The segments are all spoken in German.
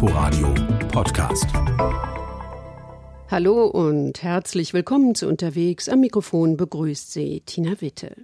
Inforadio Podcast. Hallo und herzlich willkommen zu Unterwegs. Am Mikrofon begrüßt Sie Tina Witte.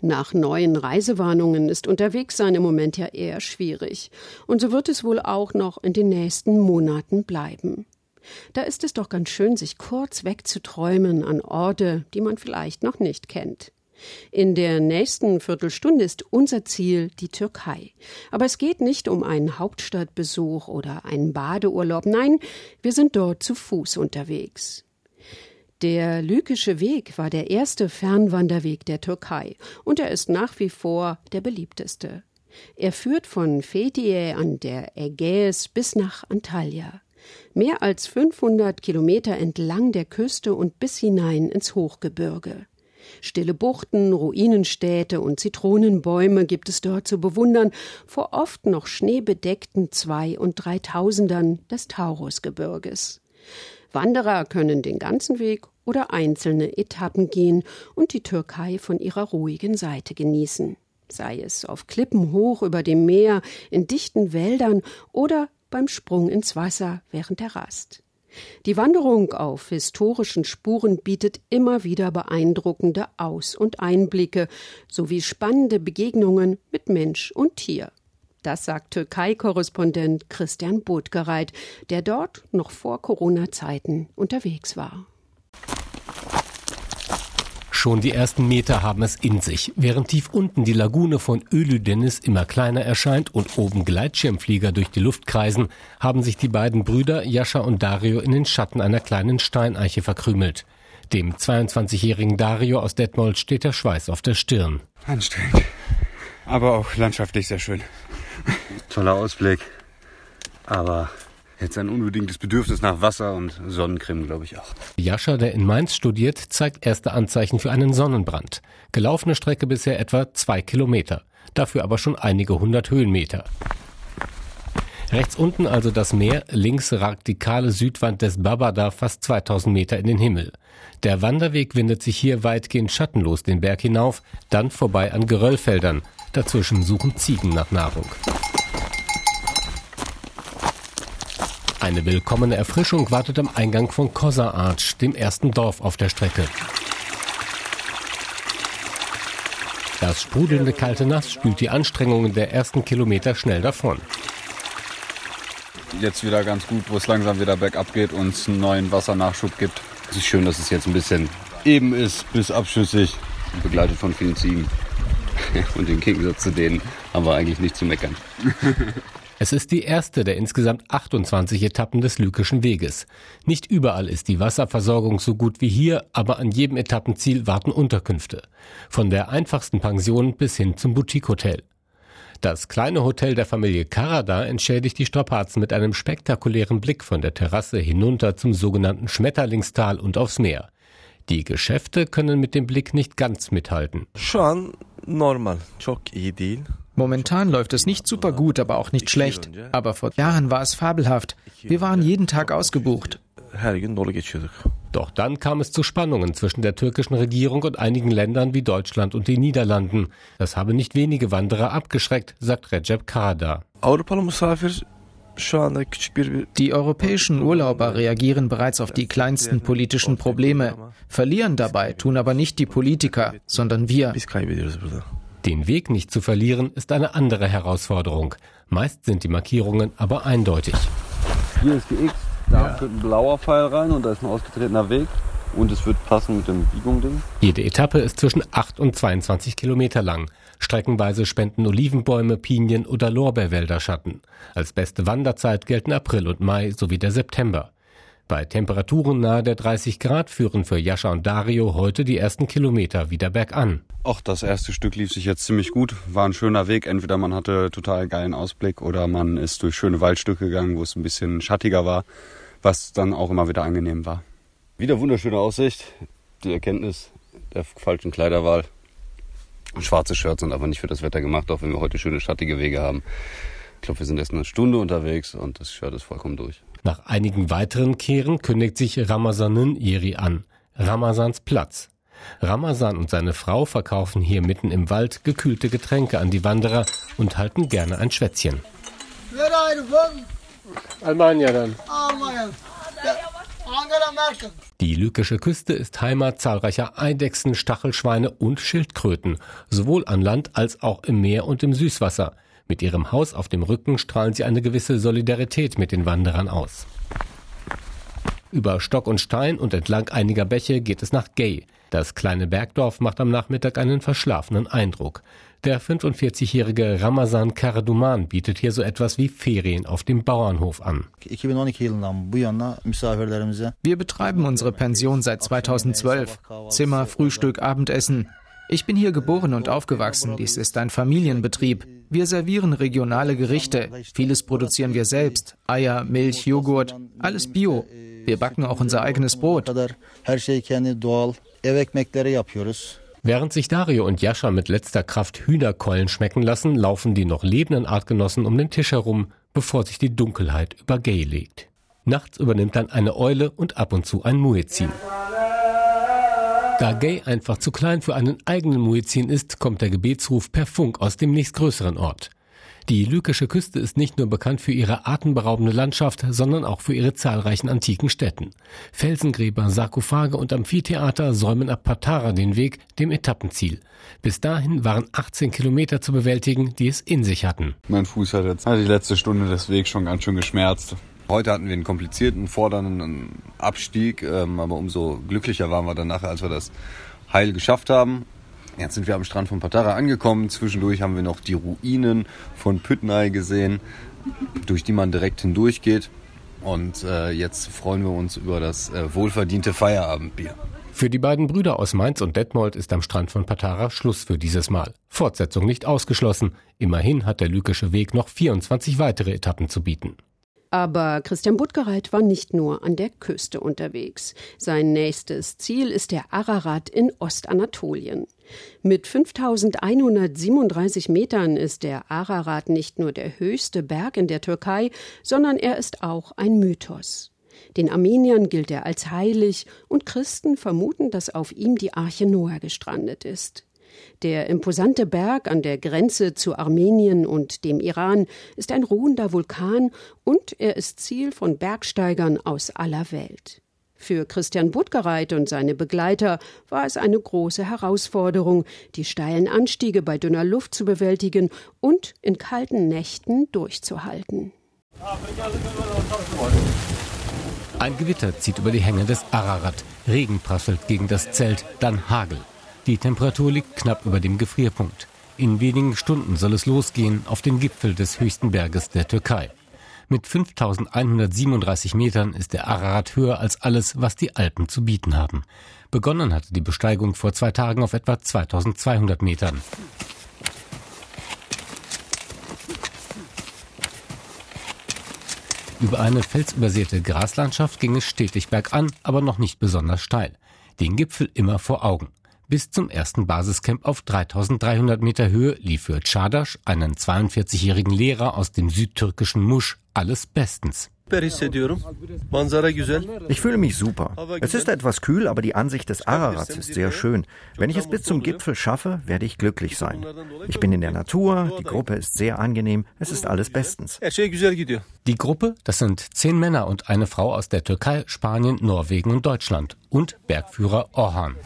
Nach neuen Reisewarnungen ist Unterwegssein im Moment ja eher schwierig. Und so wird es wohl auch noch in den nächsten Monaten bleiben. Da ist es doch ganz schön, sich kurz wegzuträumen an Orte, die man vielleicht noch nicht kennt. In der nächsten Viertelstunde ist unser Ziel die Türkei. Aber es geht nicht um einen Hauptstadtbesuch oder einen Badeurlaub. Nein, wir sind dort zu Fuß unterwegs. Der Lykische Weg war der erste Fernwanderweg der Türkei und er ist nach wie vor der beliebteste. Er führt von Fethiye an der Ägäis bis nach Antalya. Mehr als 500 Kilometer entlang der Küste und bis hinein ins Hochgebirge. Stille Buchten, Ruinenstädte und Zitronenbäume gibt es dort zu bewundern, vor oft noch schneebedeckten Zwei- und Dreitausendern des Taurusgebirges. Wanderer können den ganzen Weg oder einzelne Etappen gehen und die Türkei von ihrer ruhigen Seite genießen. Sei es auf Klippen hoch über dem Meer, in dichten Wäldern oder beim Sprung ins Wasser während der Rast. Die Wanderung auf historischen Spuren bietet immer wieder beeindruckende Aus- und Einblicke sowie spannende Begegnungen mit Mensch und Tier. Das sagt Türkei-Korrespondent Christian Bodgereit, der dort noch vor Corona-Zeiten unterwegs war. Schon die ersten Meter haben es in sich. Während tief unten die Lagune von Ölüdenis immer kleiner erscheint und oben Gleitschirmflieger durch die Luft kreisen, haben sich die beiden Brüder Jascha und Dario in den Schatten einer kleinen Steineiche verkrümelt. Dem 22-jährigen Dario aus Detmold steht der Schweiß auf der Stirn. Anstrengend, aber auch landschaftlich sehr schön. Toller Ausblick, aber Jetzt ein unbedingtes Bedürfnis nach Wasser und Sonnencreme, glaube ich auch. Jascha, der in Mainz studiert, zeigt erste Anzeichen für einen Sonnenbrand. Gelaufene Strecke bisher etwa zwei Kilometer. Dafür aber schon einige hundert Höhenmeter. Rechts unten also das Meer, links ragt die kahle Südwand des Babada fast 2000 Meter in den Himmel. Der Wanderweg windet sich hier weitgehend schattenlos den Berg hinauf, dann vorbei an Geröllfeldern. Dazwischen suchen Ziegen nach Nahrung. Eine willkommene Erfrischung wartet am Eingang von Kosa Arch, dem ersten Dorf auf der Strecke. Das sprudelnde kalte Nass spült die Anstrengungen der ersten Kilometer schnell davon. Jetzt wieder ganz gut, wo es langsam wieder bergab geht und es einen neuen Wassernachschub gibt. Es ist schön, dass es jetzt ein bisschen eben ist, bis abschüssig, begleitet von vielen Ziegen. Und im Gegensatz zu denen haben wir eigentlich nicht zu meckern. Es ist die erste der insgesamt 28 Etappen des Lykischen Weges. Nicht überall ist die Wasserversorgung so gut wie hier, aber an jedem Etappenziel warten Unterkünfte. Von der einfachsten Pension bis hin zum Boutique-Hotel. Das kleine Hotel der Familie Karada entschädigt die Strapazen mit einem spektakulären Blick von der Terrasse hinunter zum sogenannten Schmetterlingstal und aufs Meer. Die Geschäfte können mit dem Blick nicht ganz mithalten. Schon normal, çok iyi. Momentan läuft es nicht super gut, aber auch nicht schlecht. Aber vor Jahren war es fabelhaft. Wir waren jeden Tag ausgebucht. Doch dann kam es zu Spannungen zwischen der türkischen Regierung und einigen Ländern wie Deutschland und den Niederlanden. Das habe nicht wenige Wanderer abgeschreckt, sagt Recep Karadar. Die europäischen Urlauber reagieren bereits auf die kleinsten politischen Probleme, verlieren dabei, tun aber nicht die Politiker, sondern wir. Den Weg nicht zu verlieren ist eine andere Herausforderung. Meist sind die Markierungen aber eindeutig. Hier ist die X, da ja. führt ein blauer Pfeil rein und da ist ein ausgetretener Weg. Und es wird passen mit dem Biegung-Ding. Jede Etappe ist zwischen 8 und 22 Kilometer lang. Streckenweise spenden Olivenbäume, Pinien oder Lorbeerwälder Schatten. Als beste Wanderzeit gelten April und Mai sowie der September. Bei Temperaturen nahe der 30 Grad führen für Jascha und Dario heute die ersten Kilometer wieder bergan. Auch das erste Stück lief sich jetzt ziemlich gut. War ein schöner Weg. Entweder man hatte total geilen Ausblick oder man ist durch schöne Waldstücke gegangen, wo es ein bisschen schattiger war, was dann auch immer wieder angenehm war. Wieder wunderschöne Aussicht. Die Erkenntnis der falschen Kleiderwahl. Schwarze Shirts sind aber nicht für das Wetter gemacht, auch wenn wir heute schöne schattige Wege haben. Ich glaube, wir sind erst eine Stunde unterwegs und das Shirt ist vollkommen durch. Nach einigen weiteren Kehren kündigt sich Ramazanin Iri an. Ramazans Platz. Ramazan und seine Frau verkaufen hier mitten im Wald gekühlte Getränke an die Wanderer und halten gerne ein Schwätzchen. Almania dann. Die lykische Küste ist Heimat zahlreicher Eidechsen, Stachelschweine und Schildkröten, sowohl an Land als auch im Meer und im Süßwasser. Mit ihrem Haus auf dem Rücken strahlen sie eine gewisse Solidarität mit den Wanderern aus. Über Stock und Stein und entlang einiger Bäche geht es nach Gay. Das kleine Bergdorf macht am Nachmittag einen verschlafenen Eindruck. Der 45-jährige Ramazan Karaduman bietet hier so etwas wie Ferien auf dem Bauernhof an. Wir betreiben unsere Pension seit 2012. Zimmer, Frühstück, Abendessen. Ich bin hier geboren und aufgewachsen. Dies ist ein Familienbetrieb. Wir servieren regionale Gerichte. Vieles produzieren wir selbst. Eier, Milch, Joghurt, alles Bio. Wir backen auch unser eigenes Brot. Während sich Dario und Jascha mit letzter Kraft Hühnerkeulen schmecken lassen, laufen die noch lebenden Artgenossen um den Tisch herum, bevor sich die Dunkelheit über Gay legt. Nachts übernimmt dann eine Eule und ab und zu ein Muezzin. Da Gay einfach zu klein für einen eigenen Muezzin ist, kommt der Gebetsruf per Funk aus dem nächstgrößeren Ort. Die lykische Küste ist nicht nur bekannt für ihre atemberaubende Landschaft, sondern auch für ihre zahlreichen antiken Städten. Felsengräber, Sarkophage und Amphitheater säumen ab Patara den Weg, dem Etappenziel. Bis dahin waren 18 Kilometer zu bewältigen, die es in sich hatten. Mein Fuß hat jetzt die letzte Stunde des Wegs schon ganz schön geschmerzt. Heute hatten wir einen komplizierten, fordernden Abstieg, ähm, aber umso glücklicher waren wir dann nachher, als wir das heil geschafft haben. Jetzt sind wir am Strand von Patara angekommen. Zwischendurch haben wir noch die Ruinen von Pütnai gesehen, durch die man direkt hindurch geht. Und äh, jetzt freuen wir uns über das äh, wohlverdiente Feierabendbier. Für die beiden Brüder aus Mainz und Detmold ist am Strand von Patara Schluss für dieses Mal. Fortsetzung nicht ausgeschlossen. Immerhin hat der Lykische Weg noch 24 weitere Etappen zu bieten. Aber Christian Buttgereit war nicht nur an der Küste unterwegs. Sein nächstes Ziel ist der Ararat in Ostanatolien. Mit 5137 Metern ist der Ararat nicht nur der höchste Berg in der Türkei, sondern er ist auch ein Mythos. Den Armeniern gilt er als heilig und Christen vermuten, dass auf ihm die Arche Noah gestrandet ist. Der imposante Berg an der Grenze zu Armenien und dem Iran ist ein ruhender Vulkan und er ist Ziel von Bergsteigern aus aller Welt. Für Christian Buttgereit und seine Begleiter war es eine große Herausforderung, die steilen Anstiege bei dünner Luft zu bewältigen und in kalten Nächten durchzuhalten. Ein Gewitter zieht über die Hänge des Ararat. Regen prasselt gegen das Zelt, dann Hagel. Die Temperatur liegt knapp über dem Gefrierpunkt. In wenigen Stunden soll es losgehen auf den Gipfel des höchsten Berges der Türkei. Mit 5137 Metern ist der Ararat höher als alles, was die Alpen zu bieten haben. Begonnen hatte die Besteigung vor zwei Tagen auf etwa 2200 Metern. Über eine felsübersäte Graslandschaft ging es stetig bergan, aber noch nicht besonders steil. Den Gipfel immer vor Augen. Bis zum ersten Basiscamp auf 3300 Meter Höhe lief für Çağdaş, einen 42-jährigen Lehrer aus dem südtürkischen Musch, alles bestens. Ich fühle mich super. Es ist etwas kühl, aber die Ansicht des Ararats ist sehr schön. Wenn ich es bis zum Gipfel schaffe, werde ich glücklich sein. Ich bin in der Natur, die Gruppe ist sehr angenehm, es ist alles bestens. Die Gruppe, das sind zehn Männer und eine Frau aus der Türkei, Spanien, Norwegen und Deutschland und Bergführer Orhan.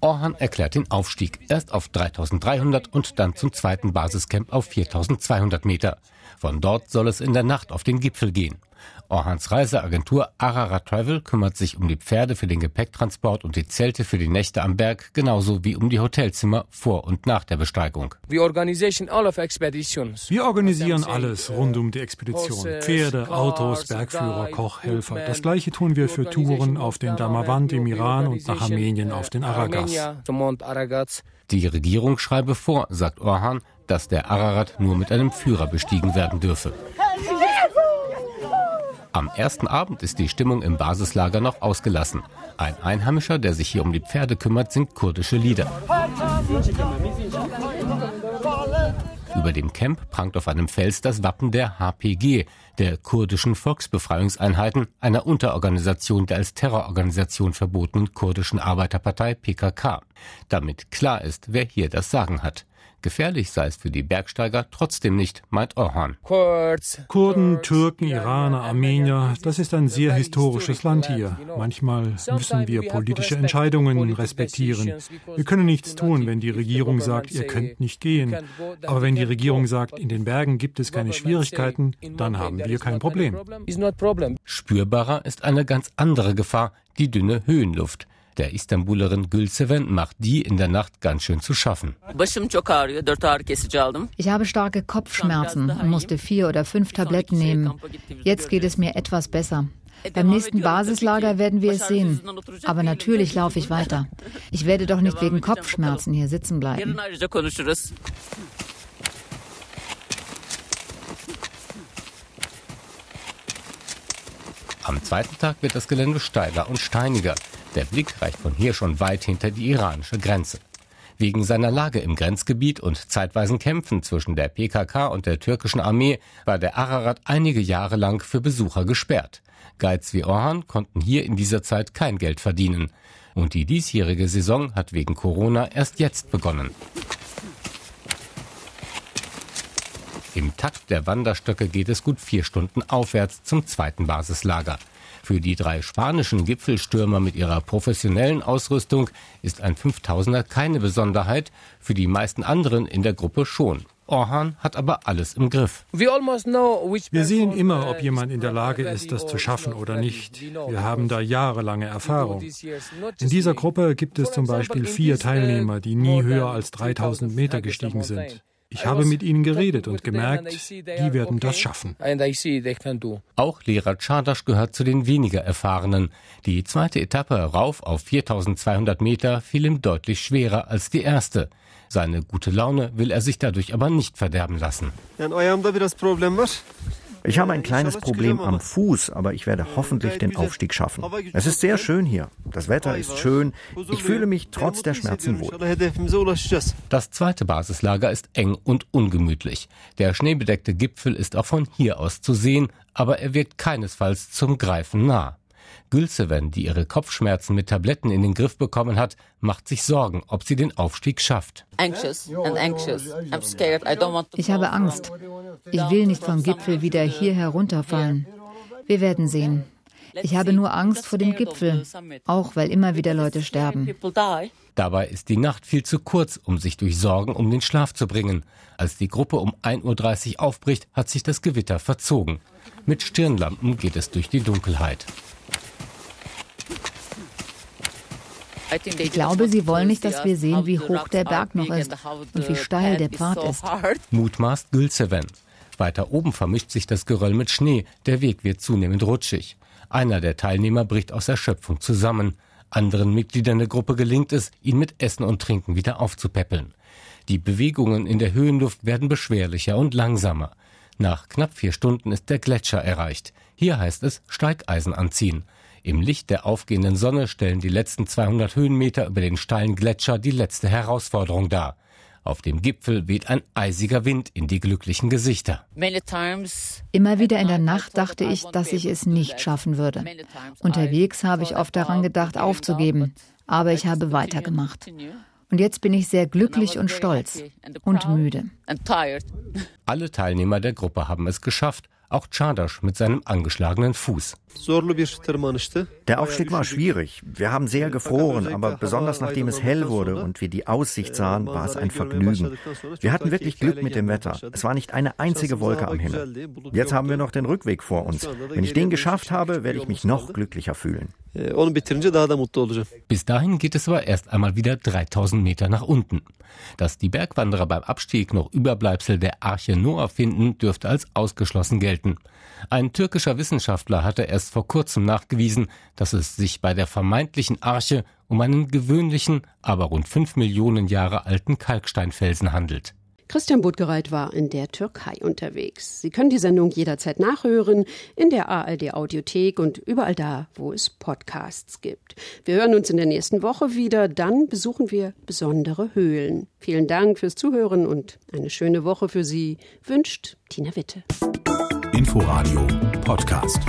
Orhan erklärt den Aufstieg erst auf 3300 und dann zum zweiten Basiscamp auf 4200 Meter. Von dort soll es in der Nacht auf den Gipfel gehen. Orhans Reiseagentur Ararat Travel kümmert sich um die Pferde für den Gepäcktransport und die Zelte für die Nächte am Berg, genauso wie um die Hotelzimmer vor und nach der Besteigung. Wir organisieren alles rund um die Expedition. Pferde, Autos, Bergführer, Koch, Helfer. Das gleiche tun wir für Touren auf den Damavand im Iran und nach Armenien auf den Aragas. Die Regierung schreibe vor, sagt Orhan, dass der Ararat nur mit einem Führer bestiegen werden dürfe. Am ersten Abend ist die Stimmung im Basislager noch ausgelassen. Ein Einheimischer, der sich hier um die Pferde kümmert, singt kurdische Lieder. Über dem Camp prangt auf einem Fels das Wappen der HPG, der kurdischen Volksbefreiungseinheiten, einer Unterorganisation der als Terrororganisation verbotenen kurdischen Arbeiterpartei PKK. Damit klar ist, wer hier das Sagen hat. Gefährlich sei es für die Bergsteiger trotzdem nicht, meint Orhan. Kurden, Türken, Iraner, Armenier, das ist ein sehr historisches Land hier. Manchmal müssen wir politische Entscheidungen respektieren. Wir können nichts tun, wenn die Regierung sagt, ihr könnt nicht gehen. Aber wenn die Regierung sagt, in den Bergen gibt es keine Schwierigkeiten, dann haben wir kein Problem. Spürbarer ist eine ganz andere Gefahr, die dünne Höhenluft. Der Istanbulerin Gülseven macht die in der Nacht ganz schön zu schaffen. Ich habe starke Kopfschmerzen und musste vier oder fünf Tabletten nehmen. Jetzt geht es mir etwas besser. Beim nächsten Basislager werden wir es sehen. Aber natürlich laufe ich weiter. Ich werde doch nicht wegen Kopfschmerzen hier sitzen bleiben. Am zweiten Tag wird das Gelände steiler und steiniger. Der Blick reicht von hier schon weit hinter die iranische Grenze. Wegen seiner Lage im Grenzgebiet und zeitweisen Kämpfen zwischen der PKK und der türkischen Armee war der Ararat einige Jahre lang für Besucher gesperrt. Guides wie Orhan konnten hier in dieser Zeit kein Geld verdienen. Und die diesjährige Saison hat wegen Corona erst jetzt begonnen. Im Takt der Wanderstöcke geht es gut vier Stunden aufwärts zum zweiten Basislager. Für die drei spanischen Gipfelstürmer mit ihrer professionellen Ausrüstung ist ein 5000er keine Besonderheit, für die meisten anderen in der Gruppe schon. Orhan hat aber alles im Griff. Wir sehen immer, ob jemand in der Lage ist, das zu schaffen oder nicht. Wir haben da jahrelange Erfahrung. In dieser Gruppe gibt es zum Beispiel vier Teilnehmer, die nie höher als 3000 Meter gestiegen sind. Ich habe mit ihnen geredet und gemerkt, die werden das schaffen. Auch Lehrer Czardasch gehört zu den weniger erfahrenen. Die zweite Etappe rauf auf 4200 Meter fiel ihm deutlich schwerer als die erste. Seine gute Laune will er sich dadurch aber nicht verderben lassen. Ich habe ein kleines Problem am Fuß, aber ich werde hoffentlich den Aufstieg schaffen. Es ist sehr schön hier. Das Wetter ist schön. Ich fühle mich trotz der Schmerzen wohl. Das zweite Basislager ist eng und ungemütlich. Der schneebedeckte Gipfel ist auch von hier aus zu sehen, aber er wirkt keinesfalls zum Greifen nah. Gülseven, die ihre Kopfschmerzen mit Tabletten in den Griff bekommen hat, macht sich Sorgen, ob sie den Aufstieg schafft. Ich habe Angst. Ich will nicht vom Gipfel wieder hier herunterfallen. Wir werden sehen. Ich habe nur Angst vor dem Gipfel, auch weil immer wieder Leute sterben. Dabei ist die Nacht viel zu kurz, um sich durch Sorgen um den Schlaf zu bringen. Als die Gruppe um 1.30 Uhr aufbricht, hat sich das Gewitter verzogen. Mit Stirnlampen geht es durch die Dunkelheit. Ich glaube, sie wollen nicht, dass wir sehen, wie hoch der Berg noch ist und wie steil der Pfad ist. Mutmaßt Gülseven. Weiter oben vermischt sich das Geröll mit Schnee. Der Weg wird zunehmend rutschig. Einer der Teilnehmer bricht aus Erschöpfung zusammen. Anderen Mitgliedern der Gruppe gelingt es, ihn mit Essen und Trinken wieder aufzupäppeln. Die Bewegungen in der Höhenluft werden beschwerlicher und langsamer. Nach knapp vier Stunden ist der Gletscher erreicht. Hier heißt es Steigeisen anziehen. Im Licht der aufgehenden Sonne stellen die letzten 200 Höhenmeter über den steilen Gletscher die letzte Herausforderung dar. Auf dem Gipfel weht ein eisiger Wind in die glücklichen Gesichter. Immer wieder in der Nacht dachte ich, dass ich es nicht schaffen würde. Unterwegs habe ich oft daran gedacht, aufzugeben, aber ich habe weitergemacht. Und jetzt bin ich sehr glücklich und stolz und müde. Alle Teilnehmer der Gruppe haben es geschafft auch Czardasch mit seinem angeschlagenen Fuß. Der Aufstieg war schwierig. Wir haben sehr gefroren, aber besonders nachdem es hell wurde und wir die Aussicht sahen, war es ein Vergnügen. Wir hatten wirklich Glück mit dem Wetter. Es war nicht eine einzige Wolke am Himmel. Jetzt haben wir noch den Rückweg vor uns. Wenn ich den geschafft habe, werde ich mich noch glücklicher fühlen. Bis dahin geht es aber erst einmal wieder 3000 Meter nach unten. Dass die Bergwanderer beim Abstieg noch Überbleibsel der Arche Noah finden, dürfte als ausgeschlossen gelten. Ein türkischer Wissenschaftler hatte erst vor kurzem nachgewiesen, dass es sich bei der vermeintlichen Arche um einen gewöhnlichen, aber rund fünf Millionen Jahre alten Kalksteinfelsen handelt. Christian Budgereit war in der Türkei unterwegs. Sie können die Sendung jederzeit nachhören in der ARD Audiothek und überall da, wo es Podcasts gibt. Wir hören uns in der nächsten Woche wieder. Dann besuchen wir besondere Höhlen. Vielen Dank fürs Zuhören und eine schöne Woche für Sie wünscht Tina Witte. Inforadio Podcast.